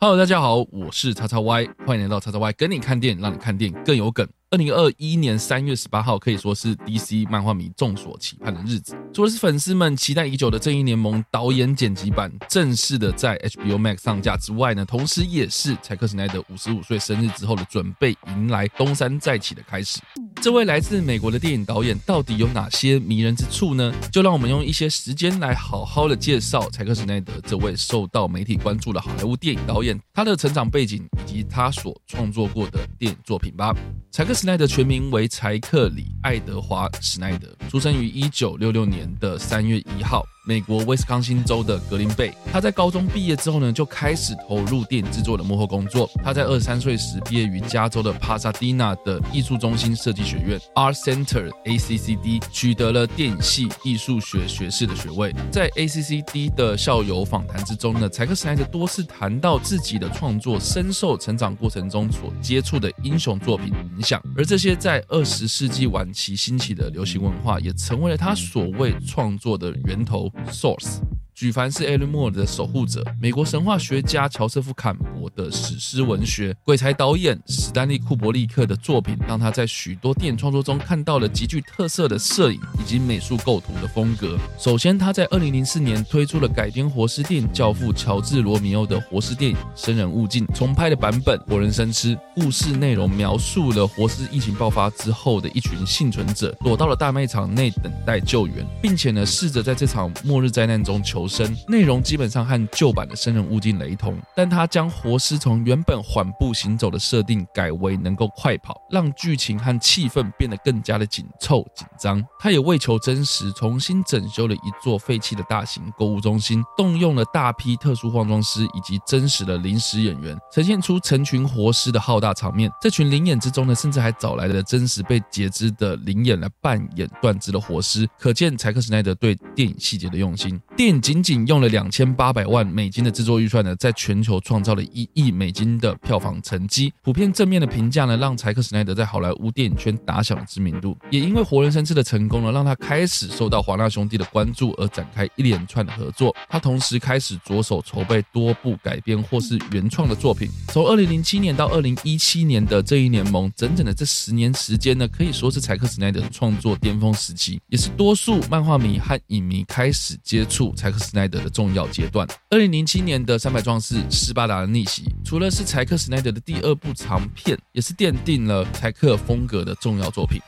Hello，大家好，我是叉叉 Y，欢迎来到叉叉 Y，跟你看电影，让你看电影更有梗。二零二一年三月十八号可以说是 DC 漫画迷众所期盼的日子。除了是粉丝们期待已久的《正义联盟》导演剪辑版正式的在 HBO Max 上架之外呢，同时也是柴克·史奈德五十五岁生日之后的准备迎来东山再起的开始。这位来自美国的电影导演到底有哪些迷人之处呢？就让我们用一些时间来好好的介绍柴克·史奈德这位受到媒体关注的好莱坞电影导演，他的成长背景以及他所创作过的电影作品吧。柴克·施耐德全名为柴克里·爱德华·施耐德，出生于一九六六年的三月一号。美国威斯康星州的格林贝，他在高中毕业之后呢，就开始投入电影制作的幕后工作。他在二十三岁时毕业于加州的帕萨迪纳的艺术中心设计学院 （Art Center, ACCD），取得了电影系艺术学学士的学位。在 ACCD 的校友访谈之中呢，柴克·斯奈德多次谈到自己的创作深受成长过程中所接触的英雄作品影响，而这些在二十世纪晚期兴起的流行文化，也成为了他所谓创作的源头。Source。举凡是艾伦·莫尔的守护者，美国神话学家乔瑟夫·坎伯的史诗文学，鬼才导演史丹利·库伯利克的作品，让他在许多电影创作中看到了极具特色的摄影以及美术构图的风格。首先，他在2004年推出了改编活尸电影教父乔治·罗密欧的活尸电影《生人勿近》重拍的版本，活人生吃。故事内容描述了活尸疫情爆发之后的一群幸存者，躲到了大卖场内等待救援，并且呢，试着在这场末日灾难中求。生内容基本上和旧版的《生人勿近》雷同，但他将活尸从原本缓步行走的设定改为能够快跑，让剧情和气氛变得更加的紧凑紧张。他也为求真实，重新整修了一座废弃的大型购物中心，动用了大批特殊化妆师以及真实的临时演员，呈现出成群活尸的浩大场面。这群灵演之中呢，甚至还找来了真实被截肢的灵演来扮演断肢的活尸，可见柴克史奈德对电影细节的用心。电影仅仅用了两千八百万美金的制作预算呢，在全球创造了一亿美金的票房成绩。普遍正面的评价呢，让柴克史奈德在好莱坞电影圈打响了知名度。也因为《活人生吃》的成功呢，让他开始受到华纳兄弟的关注，而展开一连串的合作。他同时开始着手筹备多部改编或是原创的作品。从二零零七年到二零一七年的这一联盟，整整的这十年时间呢，可以说是柴克史奈德创作巅峰时期，也是多数漫画迷和影迷开始接触。柴克·斯奈德的重要阶段。二零零七年的《三百壮士：斯巴达的逆袭》，除了是柴克·斯奈德的第二部长片，也是奠定了柴克风格的重要作品。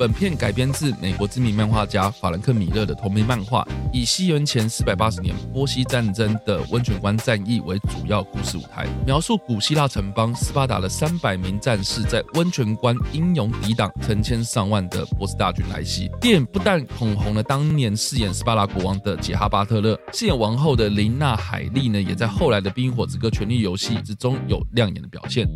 本片改编自美国知名漫画家法兰克·米勒的同名漫画，以西元前四百八十年波西战争的温泉关战役为主要故事舞台，描述古希腊城邦斯巴达的三百名战士在温泉关英勇抵挡成千上万的波斯大军来袭。电影不但捧红了当年饰演斯巴达国王的杰哈巴特勒，饰演王后的琳娜·海莉呢，也在后来的《冰火之歌：权力游戏》之中有亮眼的表现。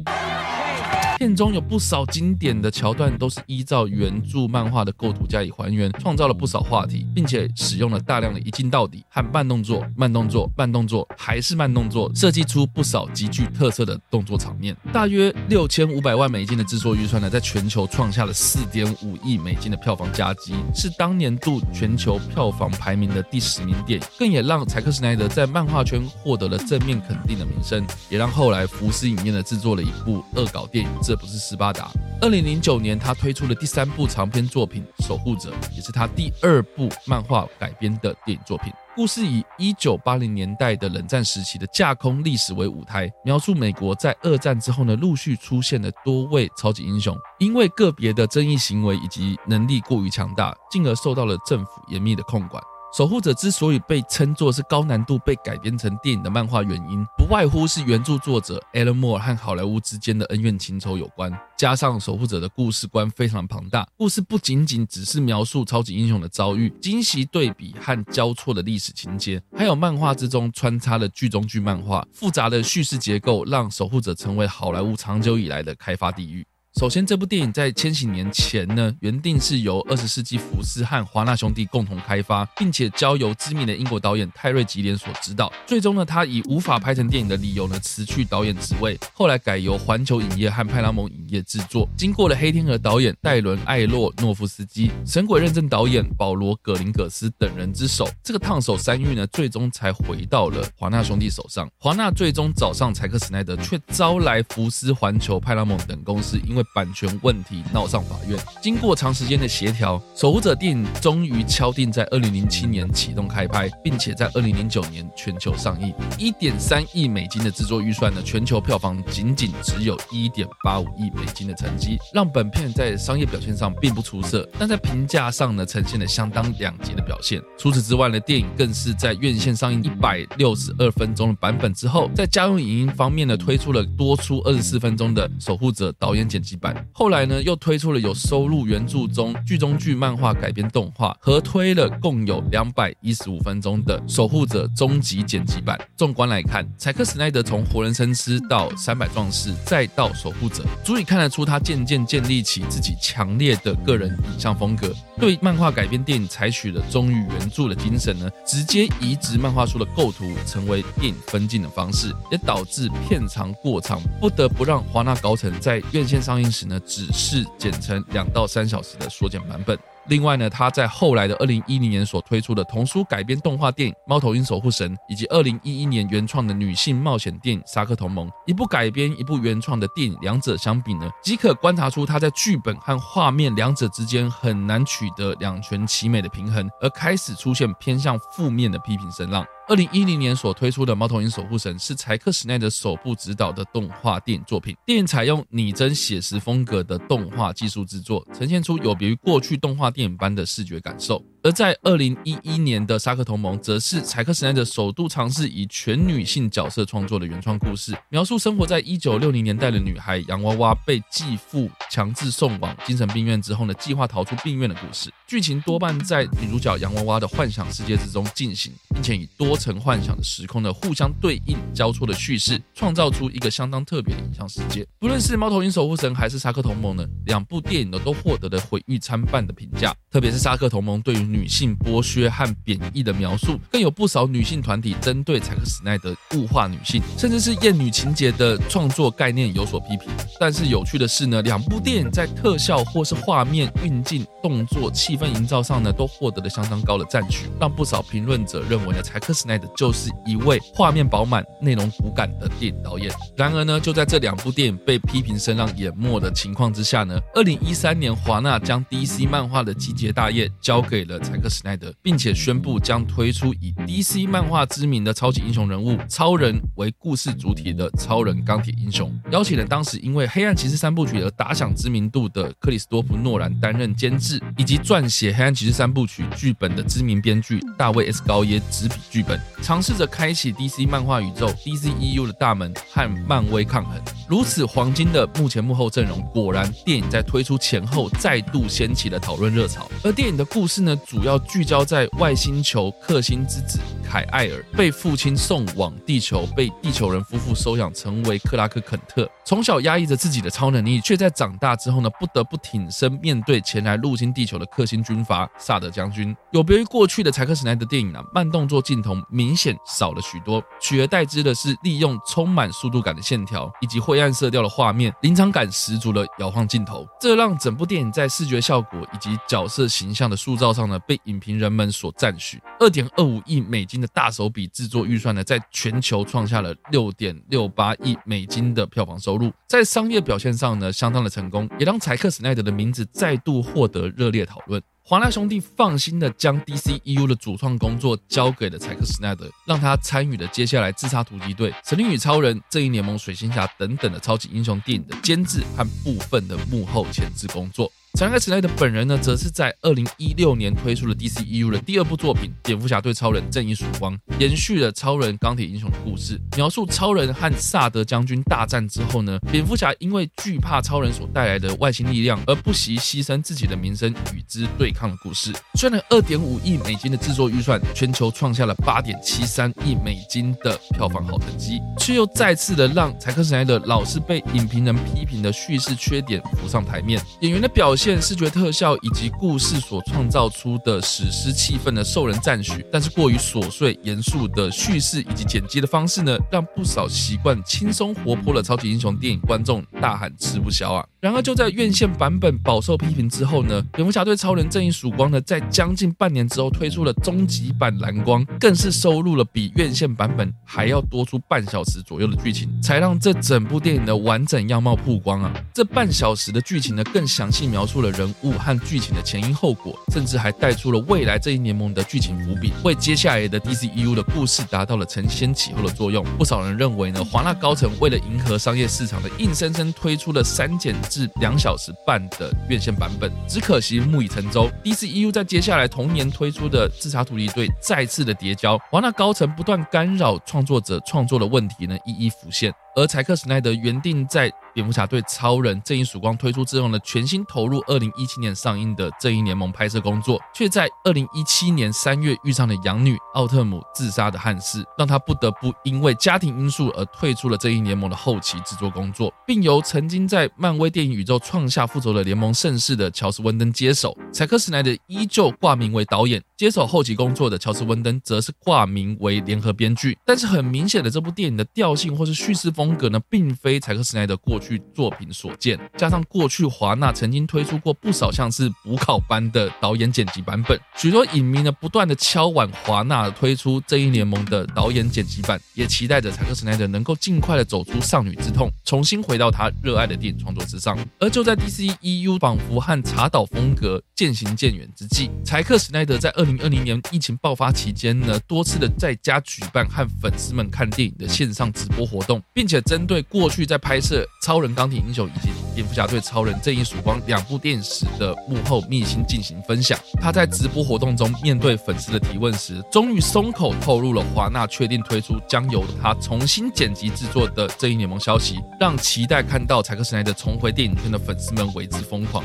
片中有不少经典的桥段，都是依照原著漫画的构图加以还原，创造了不少话题，并且使用了大量的一镜到底和慢动作、慢动作、慢动作，还是慢动作，设计出不少极具特色的动作场面。大约六千五百万美金的制作预算呢，在全球创下了四点五亿美金的票房佳绩，是当年度全球票房排名的第十名电影，更也让柴克·斯奈德在漫画圈获得了正面肯定的名声，也让后来福斯影业呢制作了一部恶搞电影。这不是斯巴达。二零零九年，他推出了第三部长篇作品《守护者》，也是他第二部漫画改编的电影作品。故事以一九八零年代的冷战时期的架空历史为舞台，描述美国在二战之后呢，陆续出现了多位超级英雄，因为个别的争议行为以及能力过于强大，进而受到了政府严密的控管。守护者之所以被称作是高难度被改编成电影的漫画，原因不外乎是原著作者 Alan Moore 和好莱坞之间的恩怨情仇有关，加上守护者的故事观非常庞大，故事不仅仅只是描述超级英雄的遭遇，惊喜对比和交错的历史情节，还有漫画之中穿插了剧中剧漫画，复杂的叙事结构让守护者成为好莱坞长久以来的开发地域。首先，这部电影在千禧年前呢，原定是由二十世纪福斯和华纳兄弟共同开发，并且交由知名的英国导演泰瑞吉连所执导。最终呢，他以无法拍成电影的理由呢，辞去导演职位，后来改由环球影业和派拉蒙影业制作。经过了黑天鹅导演戴伦艾洛诺夫斯基、神鬼认证导演保罗葛林葛斯等人之手，这个烫手山芋呢，最终才回到了华纳兄弟手上。华纳最终找上柴克史奈德，却招来福斯、环球、派拉蒙等公司，因为版权问题闹上法院。经过长时间的协调，《守护者》电影终于敲定在二零零七年启动开拍，并且在二零零九年全球上映。一点三亿美金的制作预算呢，全球票房仅仅只有一点八五亿美金的成绩，让本片在商业表现上并不出色，但在评价上呢，呈现了相当两极的表现。除此之外呢，电影更是在院线上映一百六十二分钟的版本之后，在家用影音方面呢，推出了多出二十四分钟的《守护者》导演剪辑版。后来呢，又推出了有收录原著中剧中剧漫画改编动画，合推了共有两百一十五分钟的《守护者》终极剪辑版。纵观来看，柴克史奈德从《活人生吃》到《三百壮士》，再到《守护者》，足以看得出他渐渐建立起自己强烈的个人影像风格。对漫画改编电影采取了忠于原著的精神呢，直接移植漫画书的构图，成为电影分镜的方式，也导致片长过长，不得不让华纳高层在院线上映时呢，只是剪成两到三小时的缩减版本。另外呢，他在后来的二零一零年所推出的童书改编动画电影《猫头鹰守护神》，以及二零一一年原创的女性冒险电影《沙克同盟》，一部改编一部原创的电影，两者相比呢，即可观察出他在剧本和画面两者之间很难取得两全其美的平衡，而开始出现偏向负面的批评声浪。二零一零年所推出的《猫头鹰守护神》是柴克史奈德首部执导的动画电影作品。电影采用拟真写实风格的动画技术制作，呈现出有别于过去动画电影般的视觉感受。而在二零一一年的《沙克同盟》，则是柴克史奈德首度尝试以全女性角色创作的原创故事，描述生活在一九六零年代的女孩洋娃娃被继父强制送往精神病院之后呢，计划逃出病院的故事。剧情多半在女主角洋娃娃的幻想世界之中进行，并且以多层幻想的时空的互相对应交错的叙事，创造出一个相当特别的影像世界。不论是《猫头鹰守护神》还是《沙克同盟》呢，两部电影呢都获得了毁誉参半的评价，特别是《沙克同盟》对于女性剥削和贬义的描述，更有不少女性团体针对柴克史奈德物化女性，甚至是厌女情节的创作概念有所批评。但是有趣的是呢，两部电影在特效或是画面运镜、动作、气氛营造上呢，都获得了相当高的赞许，让不少评论者认为呢，柴克史奈德就是一位画面饱满、内容骨感的电影导演。然而呢，就在这两部电影被批评声浪淹没的情况之下呢，二零一三年华纳将 DC 漫画的集结大业交给了柴克史。奈德，并且宣布将推出以 DC 漫画知名的超级英雄人物超人为故事主体的超人钢铁英雄，邀请了当时因为黑暗骑士三部曲而打响知名度的克里斯多夫诺兰担任监制，以及撰写黑暗骑士三部曲剧本的知名编剧大卫 S 高耶执笔剧本，尝试着开启 DC 漫画宇宙 DCEU 的大门和漫威抗衡。如此黄金的幕前幕后阵容，果然电影在推出前后再度掀起了讨论热潮。而电影的故事呢，主要。聚焦在外星球克星之子凯艾尔被父亲送往地球，被地球人夫妇收养，成为克拉克肯特。从小压抑着自己的超能力，却在长大之后呢，不得不挺身面对前来入侵地球的克星军阀萨德将军。有别于过去的柴克史奈德电影啊，慢动作镜头明显少了许多，取而代之的是利用充满速度感的线条以及灰暗色调的画面，临场感十足的摇晃镜头。这让整部电影在视觉效果以及角色形象的塑造上呢，被影评人们所赞许。二点二五亿美金的大手笔制作预算呢，在全球创下了六点六八亿美金的票房收入，在商业表现上呢，相当的成功，也让柴克史奈德的名字再度获得热烈讨论。华纳兄弟放心的将 DCEU 的主创工作交给了柴克斯奈德，让他参与了接下来自杀突击队、神力女超人、正义联盟、水行侠等等的超级英雄电影的监制和部分的幕后前置工作。查克·史奈德本人呢，则是在二零一六年推出了 DCEU 的第二部作品《蝙蝠侠对超人：正义曙光》，延续了超人、钢铁英雄的故事，描述超人和萨德将军大战之后呢，蝙蝠侠因为惧怕超人所带来的外星力量，而不惜牺牲自己的名声与之对抗的故事。虽然二点五亿美金的制作预算，全球创下了八点七三亿美金的票房好成绩，却又再次的让柴克·史奈德老是被影评人批评的叙事缺点浮上台面，演员的表现。现视觉特效以及故事所创造出的史诗气氛呢，受人赞许。但是过于琐碎、严肃的叙事以及剪辑的方式呢，让不少习惯轻松活泼的超级英雄电影观众大喊吃不消啊！然而就在院线版本饱受批评之后呢，蝙蝠侠对超人正义曙光呢，在将近半年之后推出了终极版蓝光，更是收录了比院线版本还要多出半小时左右的剧情，才让这整部电影的完整样貌曝光啊！这半小时的剧情呢，更详细描述出了人物和剧情的前因后果，甚至还带出了未来这一联盟的剧情伏笔，为接下来的 DCEU 的故事达到了承先启后的作用。不少人认为呢，华纳高层为了迎合商业市场的，硬生生推出了删减。至两小时半的院线版本，只可惜木已成舟。DCEU 在接下来同年推出的《自杀突击队》再次的叠交，华纳高层不断干扰创作者创作的问题呢，一一浮现。而柴克·史奈德原定在蝙蝠侠对超人正义曙光推出之后呢，全新投入二零一七年上映的正义联盟拍摄工作，却在二零一七年三月遇上了养女奥特姆自杀的憾事，让他不得不因为家庭因素而退出了正义联盟的后期制作工作，并由曾经在漫威电影宇宙创下复仇者联盟盛世的乔斯·温登接手。柴克·史奈德依旧挂名为导演，接手后期工作的乔斯·温登则是挂名为联合编剧。但是很明显的，这部电影的调性或是叙事风。风格呢，并非柴克·斯奈德过去作品所见。加上过去华纳曾经推出过不少像是补考班的导演剪辑版本，许多影迷呢不断的敲碗华纳推出正义联盟的导演剪辑版，也期待着柴克·斯奈德能够尽快的走出少女之痛，重新回到他热爱的电影创作之上。而就在 DCEU 仿佛和查导风格渐行渐远之际，柴克·斯奈德在二零二零年疫情爆发期间呢，多次的在家举办和粉丝们看电影的线上直播活动，并且。且针对过去在拍摄《超人钢铁英雄》以及《蝙蝠侠对超人正义曙光》两部电影时的幕后秘辛进行分享。他在直播活动中面对粉丝的提问时，终于松口透露了华纳确定推出将由他重新剪辑制作的《正义联盟》消息，让期待看到柴克·斯奈德重回电影圈的粉丝们为之疯狂。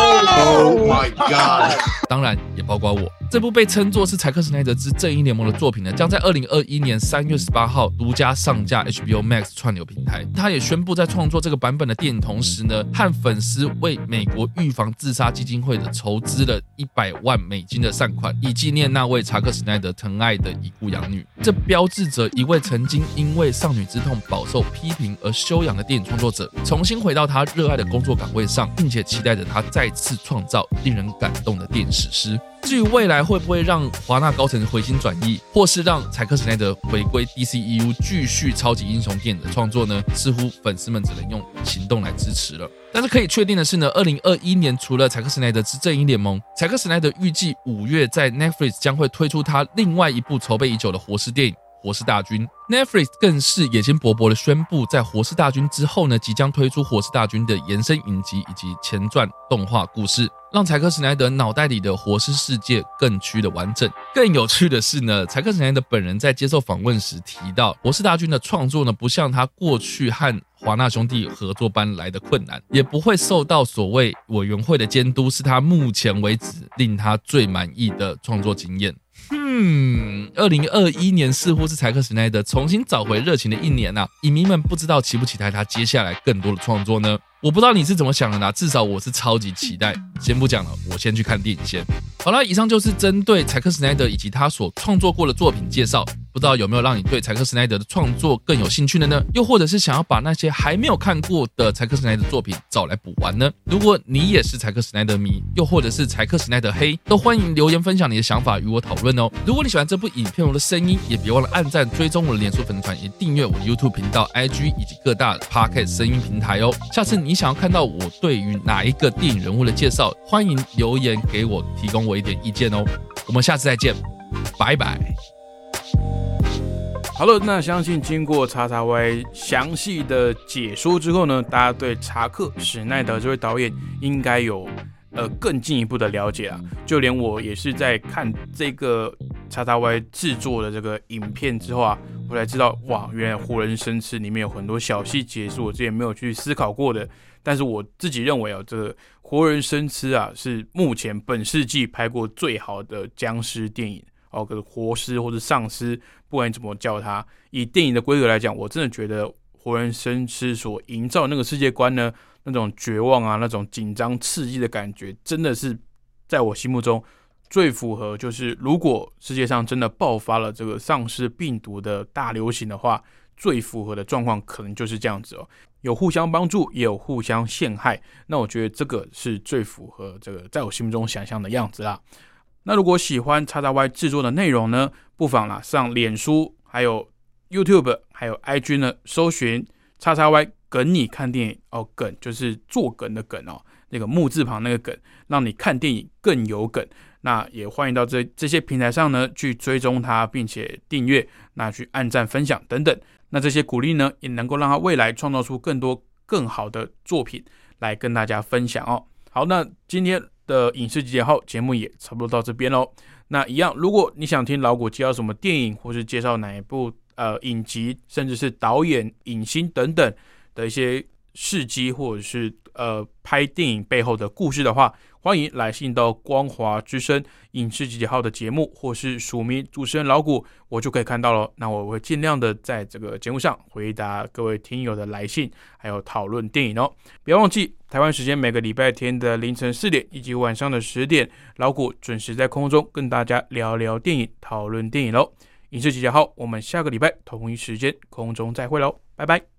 Oh my god！当然也包括我。这部被称作是柴克·斯奈德之正义联盟的作品呢，将在二零二一年三月十八号独家上架 HBO Max 串流平台。他也宣布在创作这个版本的电影同时呢，和粉丝为美国预防自杀基金会的筹资了一百万美金的善款，以纪念那位查克·斯奈德疼爱的已故养女。这标志着一位曾经因为少女之痛饱受批评而休养的电影创作者，重新回到他热爱的工作岗位上，并且期待着他再次创造令人感动的电影史诗。至于未来会不会让华纳高层回心转意，或是让柴克·史奈德回归 DCEU 继续超级英雄电影的创作呢？似乎粉丝们只能用行动来支持了。但是可以确定的是呢，二零二一年除了柴克·史奈德之正义联盟，柴克·史奈德预计五月在 Netflix 将会推出他另外一部筹备已久的活尸电影。活尸大军，Netflix 更是野心勃勃的宣布，在活尸大军之后呢，即将推出活尸大军的延伸影集以及前传动画故事，让柴克·史奈德脑袋里的活尸世界更趋的完整。更有趣的是呢，柴克·史奈德本人在接受访问时提到，活尸大军的创作呢，不像他过去和华纳兄弟合作般来的困难，也不会受到所谓委员会的监督，是他目前为止令他最满意的创作经验。嗯，二零二一年似乎是柴克·史奈德重新找回热情的一年呐，影迷们不知道期不期待他接下来更多的创作呢？我不知道你是怎么想的呢？至少我是超级期待。先不讲了，我先去看电影先。好了，以上就是针对柴克·斯奈德以及他所创作过的作品介绍。不知道有没有让你对柴克·斯奈德的创作更有兴趣的呢？又或者是想要把那些还没有看过的柴克·斯奈德作品找来补完呢？如果你也是柴克·斯奈德迷，又或者是柴克·斯奈德黑，都欢迎留言分享你的想法与我讨论哦。如果你喜欢这部影片我的声音，也别忘了按赞、追踪我的脸书粉丝团，也订阅我的 YouTube 频道、IG 以及各大 Podcast 声音平台哦。下次你你想要看到我对于哪一个电影人物的介绍，欢迎留言给我，提供我一点意见哦。我们下次再见，拜拜。好了，那相信经过叉叉 Y 详细的解说之后呢，大家对查克史奈德这位导演应该有呃更进一步的了解啊。就连我也是在看这个叉叉 Y 制作的这个影片之后啊，我才知道哇，原来《活人生吃》里面有很多小细节是我之前没有去思考过的。但是我自己认为啊，这个《活人生吃》啊是目前本世纪拍过最好的僵尸电影。哦，个活尸或者丧尸，不管你怎么叫它，以电影的规格来讲，我真的觉得活人生吃所营造那个世界观呢，那种绝望啊，那种紧张刺激的感觉，真的是在我心目中最符合。就是如果世界上真的爆发了这个丧尸病毒的大流行的话，最符合的状况可能就是这样子哦，有互相帮助，也有互相陷害。那我觉得这个是最符合这个在我心目中想象的样子啦。那如果喜欢叉叉 Y 制作的内容呢，不妨啦上脸书、还有 YouTube、还有 IG 呢，搜寻叉叉 Y 梗你看电影哦，梗就是做梗的梗哦，那个木字旁那个梗，让你看电影更有梗。那也欢迎到这这些平台上呢去追踪它，并且订阅，那去按赞、分享等等。那这些鼓励呢，也能够让他未来创造出更多更好的作品来跟大家分享哦。好，那今天。的影视集结号节目也差不多到这边喽。那一样，如果你想听老谷介绍什么电影，或是介绍哪一部呃影集，甚至是导演、影星等等的一些事迹，或者是呃拍电影背后的故事的话，欢迎来信到光华之声影视集结号的节目，或是署名主持人老谷，我就可以看到了。那我会尽量的在这个节目上回答各位听友的来信，还有讨论电影哦。不要忘记。台湾时间每个礼拜天的凌晨四点以及晚上的十点，老谷准时在空中跟大家聊聊电影、讨论电影喽。影视集结号，我们下个礼拜同一时间空中再会喽，拜拜。